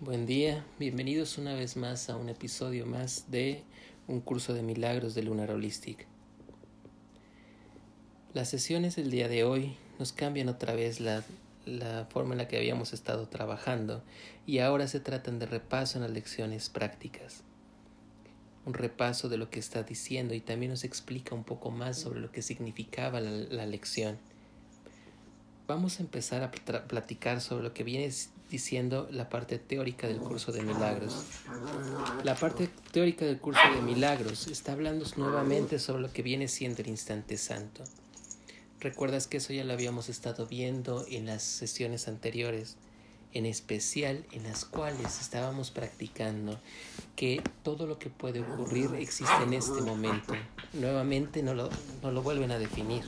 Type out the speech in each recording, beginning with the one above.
Buen día, bienvenidos una vez más a un episodio más de un curso de milagros de Lunar Holistic. Las sesiones del día de hoy nos cambian otra vez la, la forma en la que habíamos estado trabajando y ahora se tratan de repaso en las lecciones prácticas. Un repaso de lo que está diciendo y también nos explica un poco más sobre lo que significaba la, la lección. Vamos a empezar a platicar sobre lo que viene diciendo la parte teórica del curso de milagros. La parte teórica del curso de milagros está hablando nuevamente sobre lo que viene siendo el instante santo. Recuerdas que eso ya lo habíamos estado viendo en las sesiones anteriores, en especial en las cuales estábamos practicando que todo lo que puede ocurrir existe en este momento. Nuevamente no lo, no lo vuelven a definir.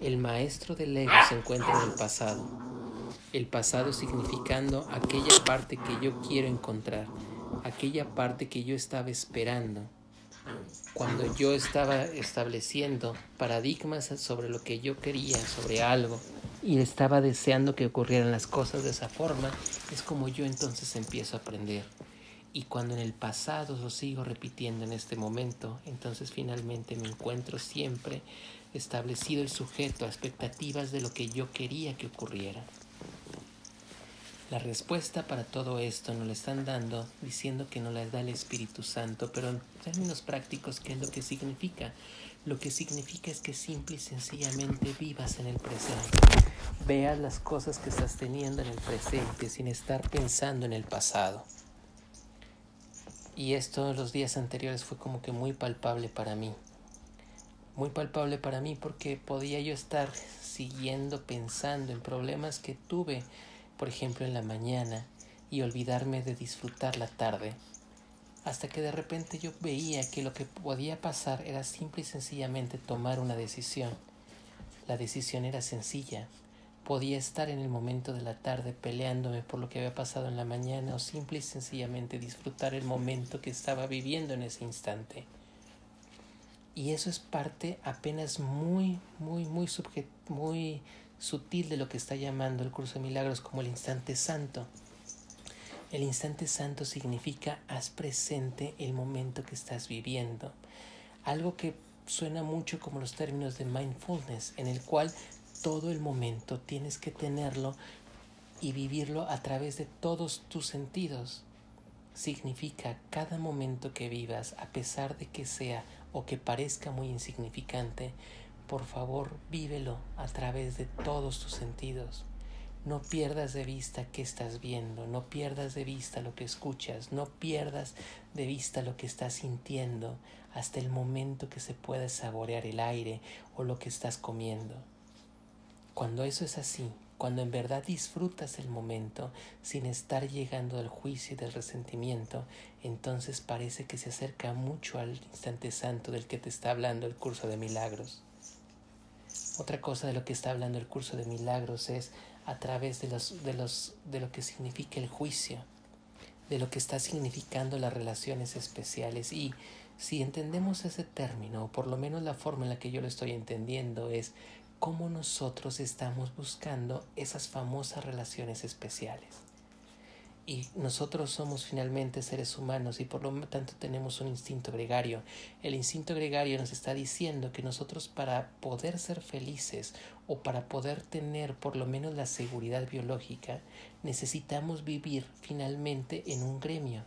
El maestro del ego se encuentra en el pasado el pasado significando aquella parte que yo quiero encontrar, aquella parte que yo estaba esperando. Cuando yo estaba estableciendo paradigmas sobre lo que yo quería, sobre algo, y estaba deseando que ocurrieran las cosas de esa forma, es como yo entonces empiezo a aprender. Y cuando en el pasado lo sigo repitiendo en este momento, entonces finalmente me encuentro siempre establecido el sujeto a expectativas de lo que yo quería que ocurriera. La respuesta para todo esto nos la están dando diciendo que nos la da el Espíritu Santo, pero en términos prácticos, ¿qué es lo que significa? Lo que significa es que simple y sencillamente vivas en el presente. Veas las cosas que estás teniendo en el presente sin estar pensando en el pasado. Y esto los días anteriores fue como que muy palpable para mí. Muy palpable para mí porque podía yo estar siguiendo pensando en problemas que tuve por ejemplo en la mañana, y olvidarme de disfrutar la tarde, hasta que de repente yo veía que lo que podía pasar era simple y sencillamente tomar una decisión. La decisión era sencilla. Podía estar en el momento de la tarde peleándome por lo que había pasado en la mañana o simple y sencillamente disfrutar el momento que estaba viviendo en ese instante. Y eso es parte apenas muy, muy, muy, muy sutil de lo que está llamando el curso de milagros como el instante santo. El instante santo significa haz presente el momento que estás viviendo. Algo que suena mucho como los términos de mindfulness, en el cual todo el momento tienes que tenerlo y vivirlo a través de todos tus sentidos. Significa cada momento que vivas, a pesar de que sea o que parezca muy insignificante, por favor, vívelo a través de todos tus sentidos. No pierdas de vista qué estás viendo, no pierdas de vista lo que escuchas, no pierdas de vista lo que estás sintiendo hasta el momento que se pueda saborear el aire o lo que estás comiendo. Cuando eso es así, cuando en verdad disfrutas el momento sin estar llegando al juicio y del resentimiento, entonces parece que se acerca mucho al instante santo del que te está hablando el curso de milagros. Otra cosa de lo que está hablando el curso de milagros es a través de, los, de, los, de lo que significa el juicio, de lo que está significando las relaciones especiales. Y si entendemos ese término, o por lo menos la forma en la que yo lo estoy entendiendo, es cómo nosotros estamos buscando esas famosas relaciones especiales. Y nosotros somos finalmente seres humanos y por lo tanto tenemos un instinto gregario. El instinto gregario nos está diciendo que nosotros para poder ser felices o para poder tener por lo menos la seguridad biológica, necesitamos vivir finalmente en un gremio.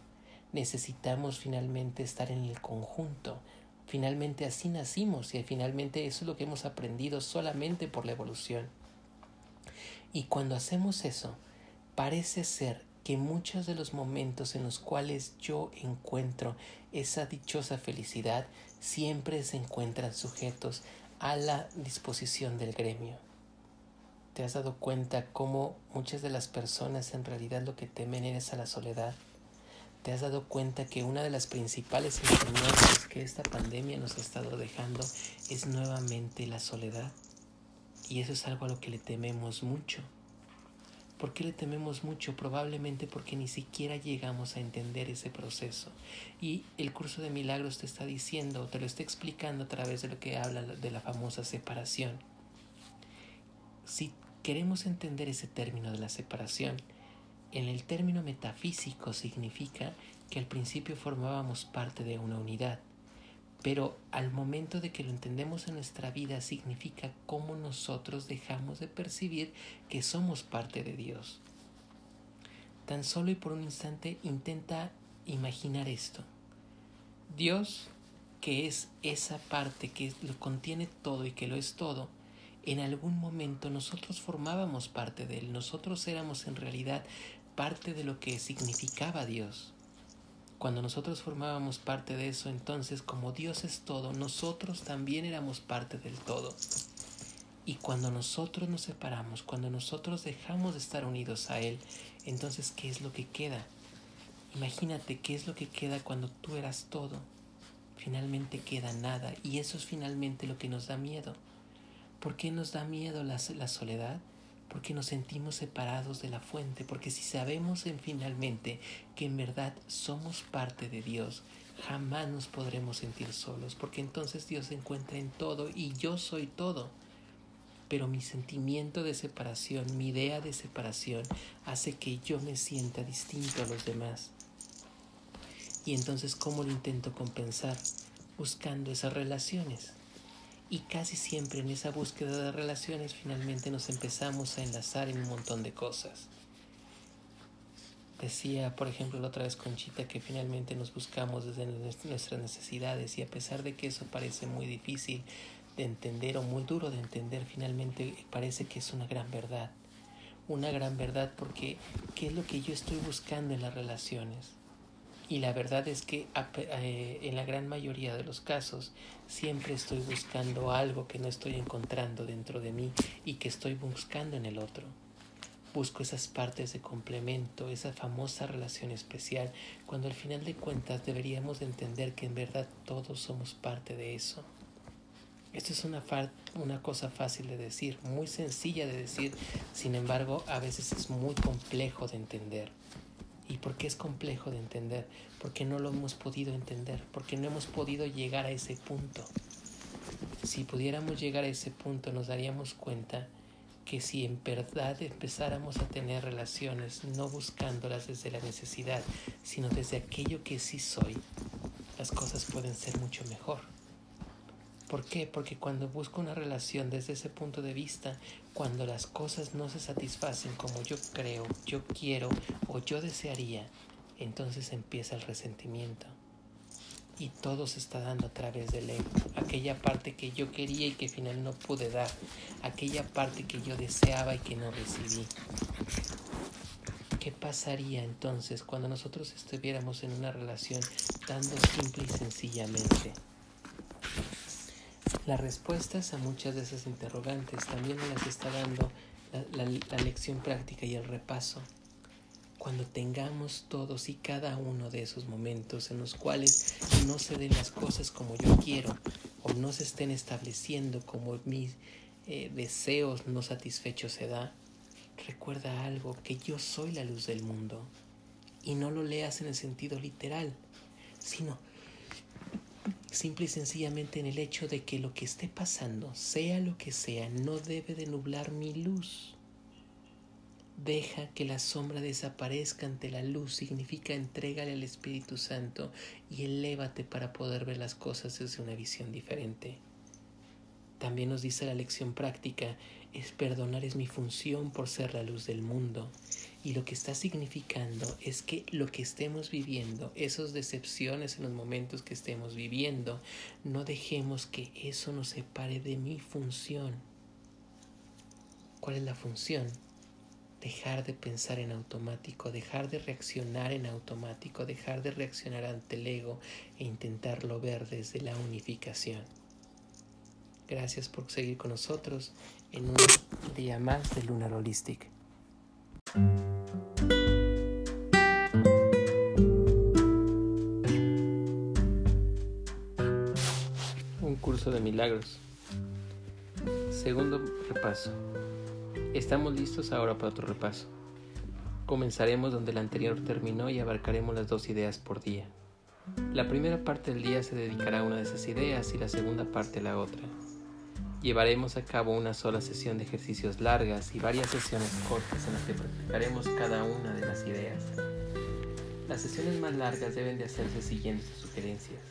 Necesitamos finalmente estar en el conjunto. Finalmente así nacimos y finalmente eso es lo que hemos aprendido solamente por la evolución. Y cuando hacemos eso, parece ser que muchos de los momentos en los cuales yo encuentro esa dichosa felicidad siempre se encuentran sujetos a la disposición del gremio. ¿Te has dado cuenta cómo muchas de las personas en realidad lo que temen es a la soledad? ¿Te has dado cuenta que una de las principales enseñanzas que esta pandemia nos ha estado dejando es nuevamente la soledad? Y eso es algo a lo que le tememos mucho. ¿Por qué le tememos mucho? Probablemente porque ni siquiera llegamos a entender ese proceso. Y el curso de milagros te está diciendo, te lo está explicando a través de lo que habla de la famosa separación. Si queremos entender ese término de la separación, en el término metafísico significa que al principio formábamos parte de una unidad, pero al momento de que lo entendemos en nuestra vida significa cómo nosotros dejamos de percibir que somos parte de Dios. Tan solo y por un instante intenta imaginar esto. Dios, que es esa parte que lo contiene todo y que lo es todo, en algún momento nosotros formábamos parte de él, nosotros éramos en realidad parte de lo que significaba Dios. Cuando nosotros formábamos parte de eso, entonces como Dios es todo, nosotros también éramos parte del todo. Y cuando nosotros nos separamos, cuando nosotros dejamos de estar unidos a Él, entonces ¿qué es lo que queda? Imagínate qué es lo que queda cuando tú eras todo. Finalmente queda nada y eso es finalmente lo que nos da miedo. ¿Por qué nos da miedo la, la soledad? Porque nos sentimos separados de la fuente, porque si sabemos en finalmente que en verdad somos parte de Dios, jamás nos podremos sentir solos, porque entonces Dios se encuentra en todo y yo soy todo. Pero mi sentimiento de separación, mi idea de separación, hace que yo me sienta distinto a los demás. Y entonces, ¿cómo lo intento compensar? Buscando esas relaciones y casi siempre en esa búsqueda de relaciones finalmente nos empezamos a enlazar en un montón de cosas. Decía, por ejemplo, la otra vez Conchita que finalmente nos buscamos desde nuestras necesidades y a pesar de que eso parece muy difícil de entender o muy duro de entender, finalmente parece que es una gran verdad. Una gran verdad porque ¿qué es lo que yo estoy buscando en las relaciones? Y la verdad es que eh, en la gran mayoría de los casos siempre estoy buscando algo que no estoy encontrando dentro de mí y que estoy buscando en el otro. Busco esas partes de complemento, esa famosa relación especial, cuando al final de cuentas deberíamos entender que en verdad todos somos parte de eso. Esto es una, una cosa fácil de decir, muy sencilla de decir, sin embargo a veces es muy complejo de entender. ¿Y por qué es complejo de entender? Porque no lo hemos podido entender, porque no hemos podido llegar a ese punto. Si pudiéramos llegar a ese punto nos daríamos cuenta que si en verdad empezáramos a tener relaciones no buscándolas desde la necesidad, sino desde aquello que sí soy, las cosas pueden ser mucho mejor. ¿Por qué? Porque cuando busco una relación desde ese punto de vista, cuando las cosas no se satisfacen como yo creo, yo quiero o yo desearía, entonces empieza el resentimiento. Y todo se está dando a través del ego. Aquella parte que yo quería y que al final no pude dar. Aquella parte que yo deseaba y que no recibí. ¿Qué pasaría entonces cuando nosotros estuviéramos en una relación dando simple y sencillamente? Las respuestas a muchas de esas interrogantes también las está dando la, la, lección práctica y el repaso. Cuando tengamos todos y cada uno de esos momentos en los cuales no se den las cosas como yo quiero o no se estén estableciendo como mis eh, deseos no satisfechos se da, recuerda algo, que yo soy la luz del mundo. Y no lo leas en el sentido literal, sino simple y sencillamente en el hecho de que lo que esté pasando, sea lo que sea, no debe de nublar mi luz. Deja que la sombra desaparezca ante la luz, significa entrégale al Espíritu Santo y elévate para poder ver las cosas desde una visión diferente. También nos dice la lección práctica, es perdonar es mi función por ser la luz del mundo. Y lo que está significando es que lo que estemos viviendo, esas decepciones en los momentos que estemos viviendo, no dejemos que eso nos separe de mi función. ¿Cuál es la función? Dejar de pensar en automático, dejar de reaccionar en automático, dejar de reaccionar ante el ego e intentarlo ver desde la unificación. Gracias por seguir con nosotros en un día más de Lunar Holistic. Un curso de milagros. Segundo repaso. Estamos listos ahora para otro repaso. Comenzaremos donde el anterior terminó y abarcaremos las dos ideas por día. La primera parte del día se dedicará a una de esas ideas y la segunda parte a la otra. Llevaremos a cabo una sola sesión de ejercicios largas y varias sesiones cortas en las que practicaremos cada una de las ideas. Las sesiones más largas deben de hacerse siguiendo sus sugerencias.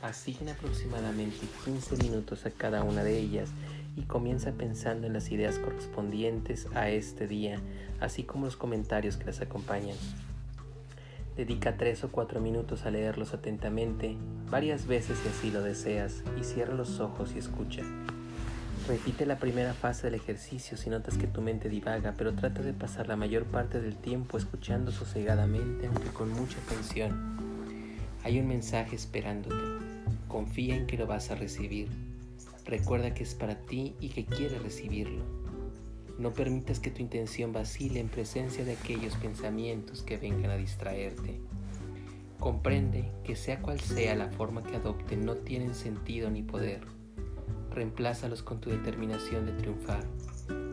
Asigna aproximadamente 15 minutos a cada una de ellas y comienza pensando en las ideas correspondientes a este día, así como los comentarios que las acompañan. Dedica 3 o 4 minutos a leerlos atentamente, varias veces si así lo deseas, y cierra los ojos y escucha. Repite la primera fase del ejercicio si notas que tu mente divaga, pero trata de pasar la mayor parte del tiempo escuchando sosegadamente, aunque con mucha atención. Hay un mensaje esperándote. Confía en que lo vas a recibir. Recuerda que es para ti y que quieres recibirlo. No permitas que tu intención vacile en presencia de aquellos pensamientos que vengan a distraerte. Comprende que sea cual sea la forma que adopten no tienen sentido ni poder. Reemplázalos con tu determinación de triunfar.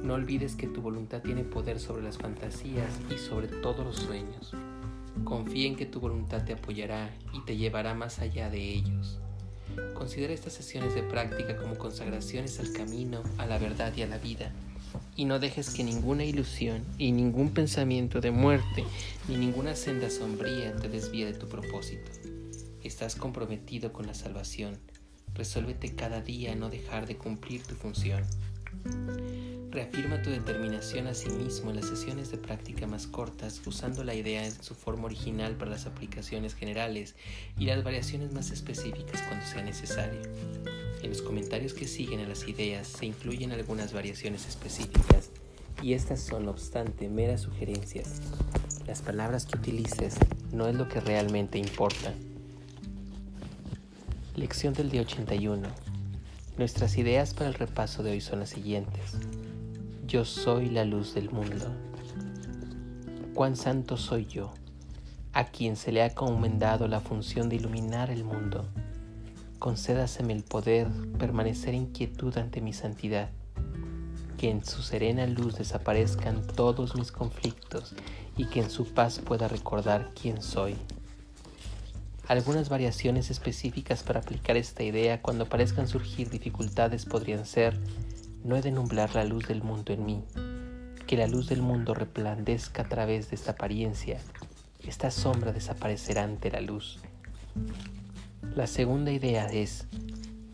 No olvides que tu voluntad tiene poder sobre las fantasías y sobre todos los sueños. Confía en que tu voluntad te apoyará y te llevará más allá de ellos. Considera estas sesiones de práctica como consagraciones al camino, a la verdad y a la vida, y no dejes que ninguna ilusión y ningún pensamiento de muerte ni ninguna senda sombría te desvíe de tu propósito. Estás comprometido con la salvación. Resuélvete cada día a no dejar de cumplir tu función. Reafirma tu determinación a sí mismo en las sesiones de práctica más cortas, usando la idea en su forma original para las aplicaciones generales y las variaciones más específicas cuando sea necesario. En los comentarios que siguen a las ideas se incluyen algunas variaciones específicas y estas son, no obstante, meras sugerencias. Las palabras que utilices no es lo que realmente importa. Lección del día 81. Nuestras ideas para el repaso de hoy son las siguientes. Yo soy la luz del mundo. Cuán santo soy yo, a quien se le ha comendado la función de iluminar el mundo. Concédaseme el poder permanecer en quietud ante mi santidad, que en su serena luz desaparezcan todos mis conflictos y que en su paz pueda recordar quién soy. Algunas variaciones específicas para aplicar esta idea cuando parezcan surgir dificultades podrían ser no he de nublar la luz del mundo en mí, que la luz del mundo replandezca a través de esta apariencia, esta sombra desaparecerá ante la luz. La segunda idea es,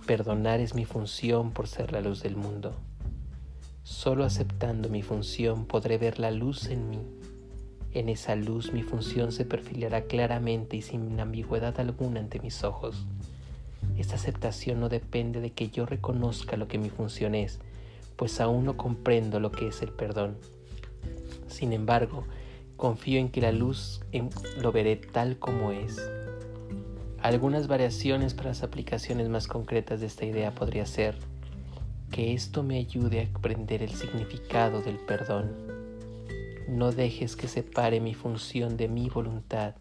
perdonar es mi función por ser la luz del mundo. Solo aceptando mi función podré ver la luz en mí. En esa luz mi función se perfilará claramente y sin ambigüedad alguna ante mis ojos. Esta aceptación no depende de que yo reconozca lo que mi función es, pues aún no comprendo lo que es el perdón. Sin embargo, confío en que la luz lo veré tal como es. Algunas variaciones para las aplicaciones más concretas de esta idea podría ser que esto me ayude a aprender el significado del perdón. No dejes que separe mi función de mi voluntad.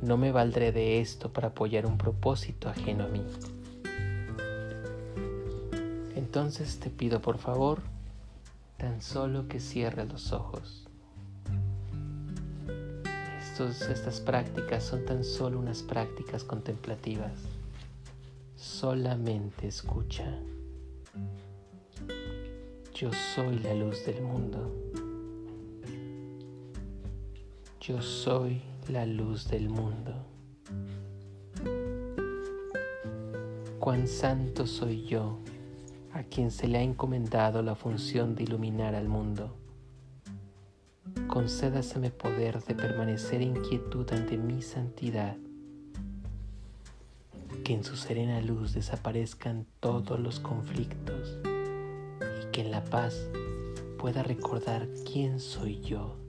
No me valdré de esto para apoyar un propósito ajeno a mí. Entonces te pido por favor tan solo que cierres los ojos. estas prácticas son tan solo unas prácticas contemplativas. Solamente escucha. Yo soy la luz del mundo. Yo soy la luz del mundo. Cuán santo soy yo a quien se le ha encomendado la función de iluminar al mundo. Concédaseme poder de permanecer en quietud ante mi santidad, que en su serena luz desaparezcan todos los conflictos y que en la paz pueda recordar quién soy yo.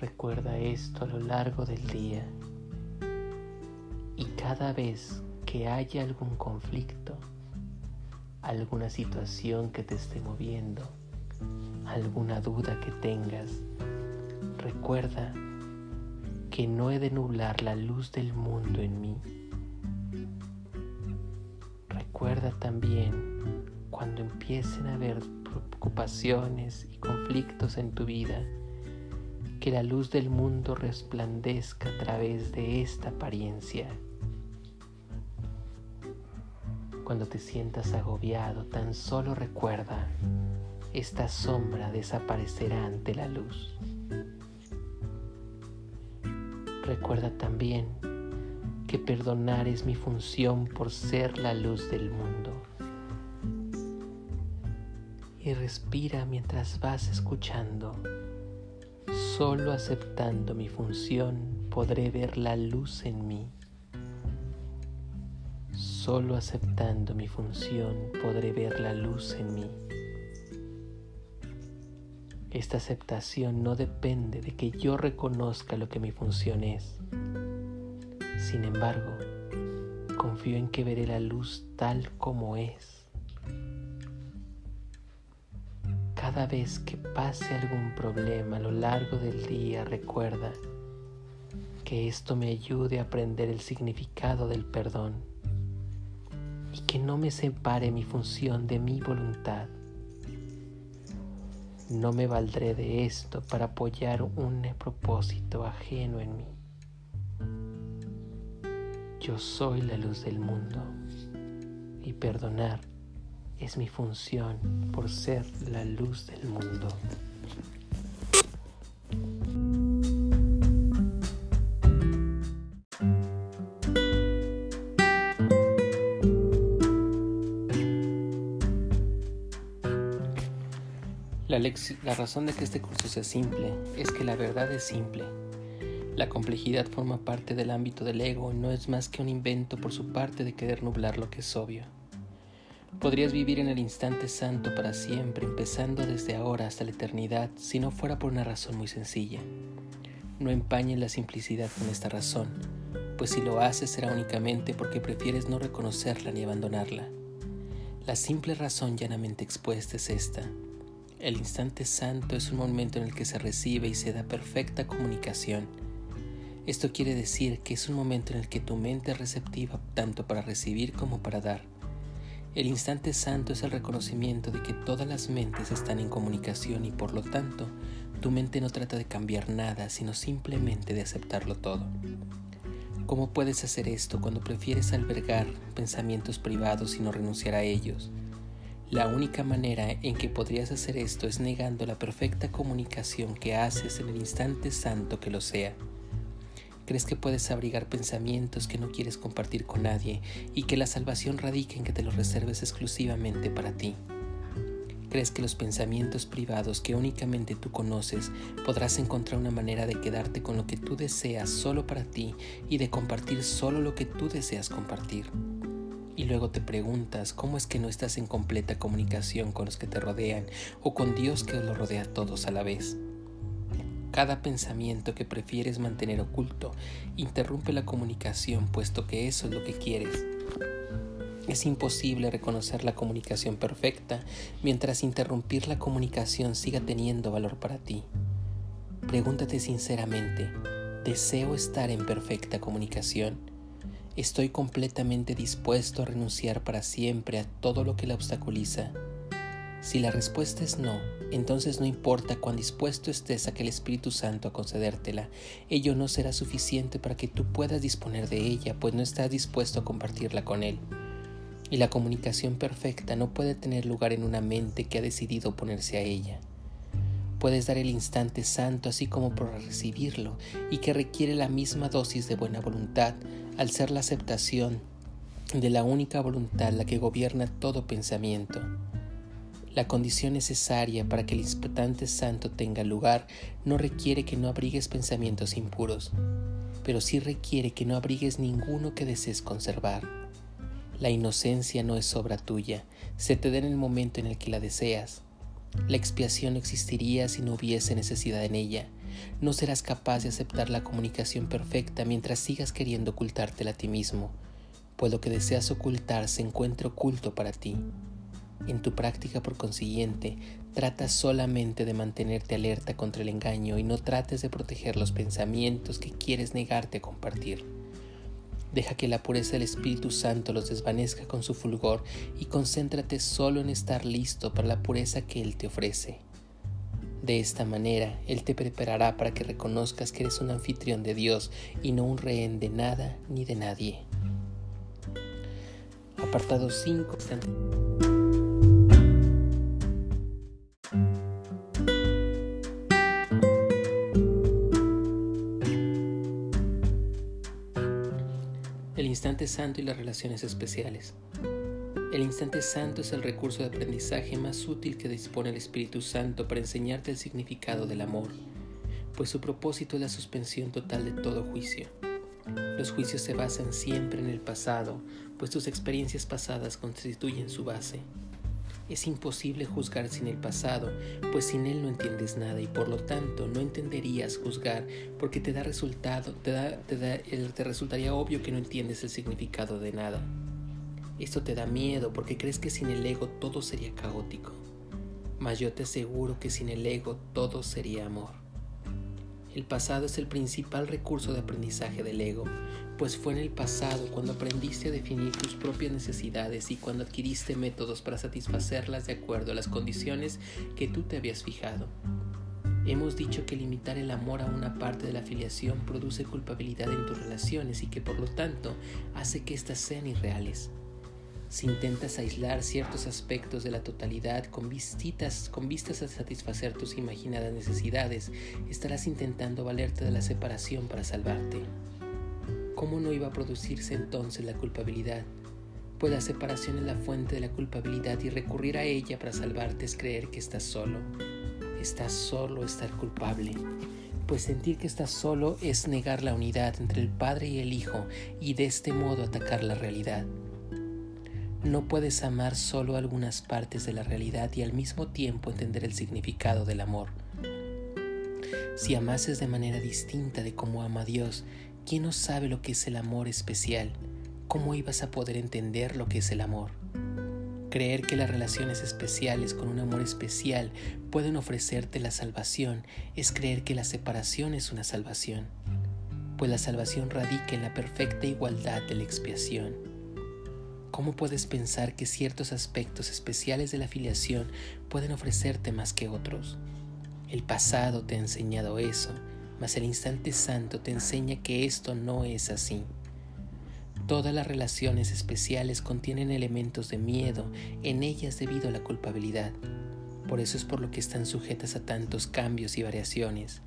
Recuerda esto a lo largo del día y cada vez que haya algún conflicto, alguna situación que te esté moviendo, alguna duda que tengas, recuerda que no he de nublar la luz del mundo en mí. Recuerda también cuando empiecen a haber preocupaciones y conflictos en tu vida, que la luz del mundo resplandezca a través de esta apariencia Cuando te sientas agobiado, tan solo recuerda, esta sombra desaparecerá ante la luz. Recuerda también que perdonar es mi función por ser la luz del mundo. Y respira mientras vas escuchando. Solo aceptando mi función podré ver la luz en mí. Solo aceptando mi función podré ver la luz en mí. Esta aceptación no depende de que yo reconozca lo que mi función es. Sin embargo, confío en que veré la luz tal como es. Cada vez que pase algún problema a lo largo del día, recuerda que esto me ayude a aprender el significado del perdón y que no me separe mi función de mi voluntad. No me valdré de esto para apoyar un propósito ajeno en mí. Yo soy la luz del mundo y perdonar es mi función por ser la luz del mundo. La, razón de que este curso sea simple es que la verdad es simple. La complejidad forma parte del ámbito del ego y no es más que un invento por su parte de querer nublar lo que es obvio. Podrías vivir en el instante santo para siempre, empezando desde ahora hasta la eternidad, si no fuera por una razón muy sencilla. No empañes la simplicidad con esta razón, pues si lo haces será únicamente porque prefieres no reconocerla ni abandonarla. La simple razón llanamente expuesta es esta. El instante santo es un momento en el que se recibe y se da perfecta comunicación. Esto quiere decir que es un momento en el que tu mente es receptiva tanto para recibir como para dar. El instante santo es el reconocimiento de que todas las mentes están en comunicación y por lo tanto tu mente no trata de cambiar nada, sino simplemente de aceptarlo todo. ¿Cómo puedes hacer esto cuando prefieres albergar pensamientos privados y no renunciar a ellos? La única manera en que podrías hacer esto es negando la perfecta comunicación que haces en el instante santo que lo sea. ¿Crees que puedes abrigar pensamientos que no quieres compartir con nadie y que la salvación radica en que te los reserves exclusivamente para ti? ¿Crees que los pensamientos privados que únicamente tú conoces podrás encontrar una manera de quedarte con lo que tú deseas solo para ti y de compartir solo lo que tú deseas compartir? y luego te preguntas cómo es que no estás en completa comunicación con los que te rodean o con Dios que los rodea a todos a la vez. Cada pensamiento que prefieres mantener oculto interrumpe la comunicación puesto que eso es lo que quieres. Es imposible reconocer la comunicación perfecta mientras interrumpir la comunicación siga teniendo valor para ti. Pregúntate sinceramente, ¿deseo estar en perfecta comunicación? Estoy completamente dispuesto a renunciar para siempre a todo lo que la obstaculiza. Si la respuesta es no, entonces no importa cuán dispuesto estés a que el Espíritu Santo a concedértela, ello no será suficiente para que tú puedas disponer de ella, pues no estás dispuesto a compartirla con Él. Y la comunicación perfecta no puede tener lugar en una mente que ha decidido oponerse a ella. Puedes dar el instante santo así como por recibirlo y que requiere la misma dosis de buena voluntad al ser la aceptación de la única voluntad la que gobierna todo pensamiento. La condición necesaria para que el instante santo tenga lugar no requiere que no abrigues pensamientos impuros, pero sí requiere que no abrigues ninguno que desees conservar. La inocencia no es obra tuya, se te da en el momento en el que la deseas la expiación no existiría si no hubiese necesidad en ella. No serás capaz de aceptar la comunicación perfecta mientras sigas queriendo ocultártela a ti mismo, pues lo que deseas ocultar se encuentra oculto para ti. En tu práctica, por consiguiente, trata solamente de mantenerte alerta contra el engaño y no trates de proteger los pensamientos que quieres negarte a compartir. Deja que la pureza del Espíritu Santo los desvanezca con su fulgor y concéntrate solo en estar listo para la pureza que Él te ofrece. De esta manera, Él te preparará para que reconozcas que eres un anfitrión de Dios y no un rehén de nada ni de nadie. Apartado 5. Santo y las relaciones especiales. El instante santo es el recurso de aprendizaje más útil que dispone el Espíritu Santo para enseñarte el significado del amor, pues su propósito es la suspensión total de todo juicio. Los juicios se basan siempre en el pasado, pues tus experiencias pasadas constituyen su base. Es imposible juzgar sin el pasado, pues sin él no entiendes nada y por lo tanto no entenderías juzgar porque te da resultado, te, da, te, da, te resultaría obvio que no entiendes el significado de nada. Esto te da miedo porque crees que sin el ego todo sería caótico. Mas yo te aseguro que sin el ego todo sería amor. El pasado es el principal recurso de aprendizaje del ego, pues fue en el pasado cuando aprendiste a definir tus propias necesidades y cuando adquiriste métodos para satisfacerlas de acuerdo a las condiciones que tú te habías fijado. Hemos dicho que limitar el amor a una parte de la afiliación produce culpabilidad en tus relaciones y que por lo tanto hace que éstas sean irreales. Si intentas aislar ciertos aspectos de la totalidad con, con vistas a satisfacer tus imaginadas necesidades, estarás intentando valerte de la separación para salvarte. ¿Cómo no iba a producirse entonces la culpabilidad? Pues la separación es la fuente de la culpabilidad y recurrir a ella para salvarte es creer que estás solo. Estás solo estar culpable pues sentir que estás solo es negar la unidad entre el Padre y el Hijo y de este modo atacar la realidad. No puedes amar solo algunas partes de la realidad y al mismo tiempo entender el significado del amor. Si amases de manera distinta de cómo ama Dios, ¿quién no sabe lo que es el amor especial? ¿Cómo ibas a poder entender lo que es el amor? Creer que las relaciones especiales con un amor especial pueden ofrecerte la salvación es creer que la separación es una salvación, pues la salvación radica en la perfecta igualdad de la expiación. ¿Cómo puedes pensar que ciertos aspectos especiales de la filiación pueden ofrecerte más que otros? El pasado te ha enseñado eso, mas el instante santo te enseña que esto no es así. Todas las relaciones especiales contienen elementos de miedo en ellas debido a la culpabilidad. Por eso es por lo que están sujetas a tantos cambios y variaciones.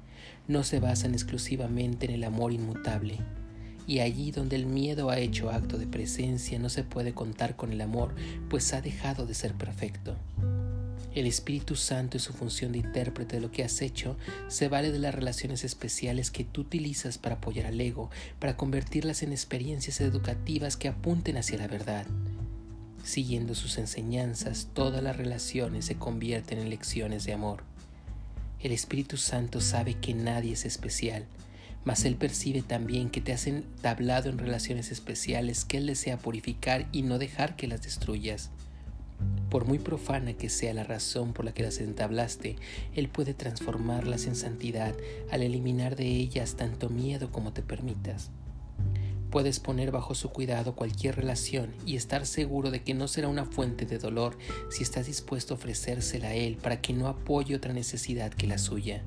No se basan exclusivamente en el amor inmutable, y allí donde el miedo ha hecho acto de presencia no se puede contar con el amor, pues ha dejado de ser perfecto. El Espíritu Santo en su función de intérprete de lo que has hecho se vale de las relaciones especiales que tú utilizas para apoyar al ego, para convertirlas en experiencias educativas que apunten hacia la verdad. Siguiendo sus enseñanzas, todas las relaciones se convierten en lecciones de amor. El Espíritu Santo sabe que nadie es especial, mas Él percibe también que te has entablado en relaciones especiales que Él desea purificar y no dejar que las destruyas. Por muy profana que sea la razón por la que las entablaste, Él puede transformarlas en santidad al eliminar de ellas tanto miedo como te permitas. Puedes poner bajo su cuidado cualquier relación y estar seguro de que no será una fuente de dolor si estás dispuesto a ofrecérsela a Él para que no apoye otra necesidad que la suya.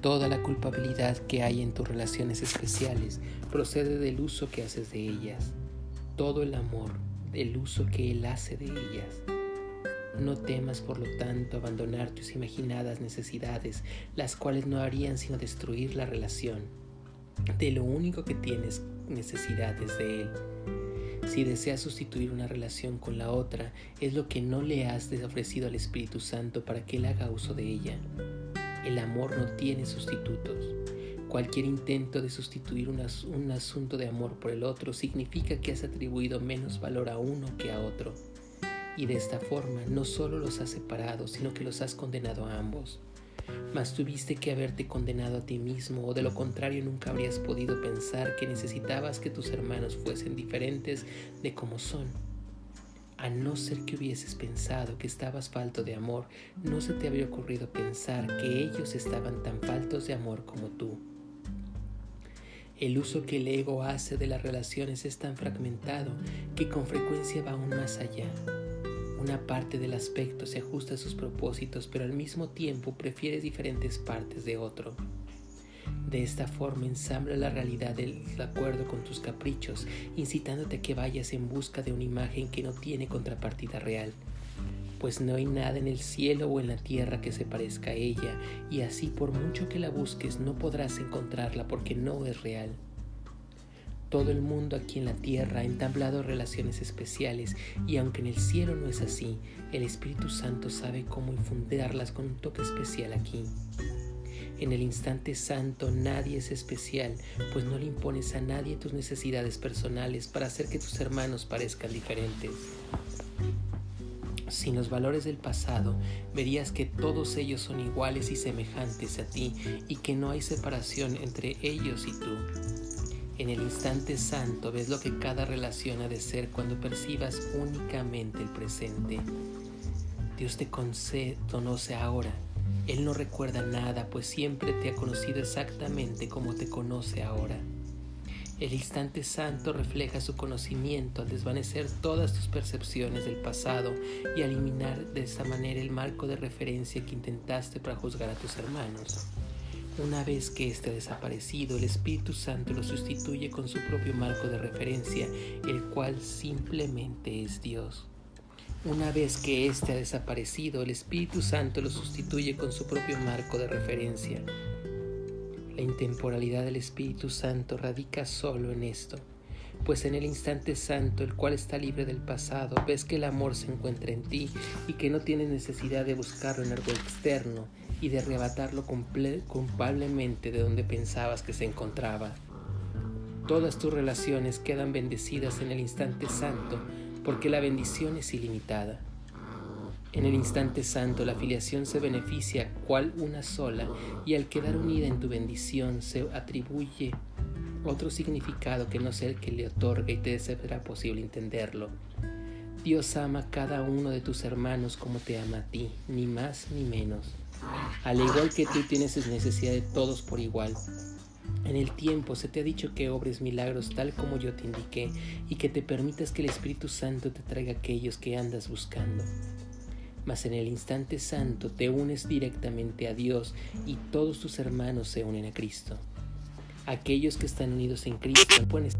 Toda la culpabilidad que hay en tus relaciones especiales procede del uso que haces de ellas. Todo el amor, del uso que Él hace de ellas. No temas, por lo tanto, abandonar tus imaginadas necesidades, las cuales no harían sino destruir la relación. De lo único que tienes necesidad es de Él. Si deseas sustituir una relación con la otra, es lo que no le has ofrecido al Espíritu Santo para que Él haga uso de ella. El amor no tiene sustitutos. Cualquier intento de sustituir un, asunto de amor por el otro significa que has atribuido menos valor a uno que a otro. Y de esta forma no solo los has separado, sino que los has condenado a ambos. Mas tuviste que haberte condenado a ti mismo, o de lo contrario nunca habrías podido pensar que necesitabas que tus hermanos fuesen diferentes de como son a no ser que hubieses pensado que estabas falto de amor, no se te habría ocurrido pensar que ellos estaban tan faltos de amor como tú. El uso que el ego hace de las relaciones es tan fragmentado que con frecuencia va aún más allá. Una parte del aspecto se ajusta a sus propósitos, pero al mismo tiempo prefiere diferentes partes de otro. De esta forma ensambla la realidad de acuerdo con tus caprichos, incitándote a que vayas en busca de una imagen que no tiene contrapartida real pues no hay nada en el cielo o en la tierra que se parezca a ella, y así por mucho que la busques no podrás encontrarla porque no es real. Todo el mundo aquí en la tierra ha entablado relaciones especiales y aunque en el cielo no es así, el Espíritu Santo sabe cómo infundirlas con un toque especial aquí. En el instante santo nadie es especial, pues no le impones a nadie tus necesidades personales para hacer que tus hermanos parezcan diferentes. Sin los valores del pasado, verías que todos ellos son iguales y semejantes a ti y que no hay separación entre ellos y tú. En el instante santo ves lo que cada relación ha de ser cuando percibas únicamente el presente. Dios te conoce ahora. Él no recuerda nada, pues siempre te ha conocido exactamente como te conoce ahora. El instante santo refleja su conocimiento al desvanecer todas tus percepciones del pasado y eliminar de esa manera el marco de referencia que intentaste para juzgar a tus hermanos. Una vez que éste ha desaparecido, el Espíritu Santo lo sustituye con su propio marco de referencia, el cual simplemente es Dios. Una vez que éste ha desaparecido, el Espíritu Santo lo sustituye con su propio marco de referencia, la intemporalidad del Espíritu Santo radica solo en esto, pues en el instante santo, el cual está libre del pasado, ves que el amor se encuentra en ti y que no tienes necesidad de buscarlo en algo externo y de arrebatarlo culpablemente de donde pensabas que se encontraba. Todas tus relaciones quedan bendecidas en el instante santo, porque la bendición es ilimitada. En el instante santo la filiación se beneficia cual una sola y al quedar unida en tu bendición se atribuye otro significado que no sea el que le otorga y te será posible entenderlo. Dios ama a cada uno de tus hermanos como te ama a ti, ni más ni menos. Al igual que tú tienes necesidad de todos por igual. En el tiempo se te ha dicho que obres milagros tal como yo te indiqué y que te permitas que el Espíritu Santo te traiga aquellos que andas buscando mas en el instante santo te unes directamente a Dios y todos tus hermanos se unen a Cristo. Aquellos que están unidos en Cristo pueden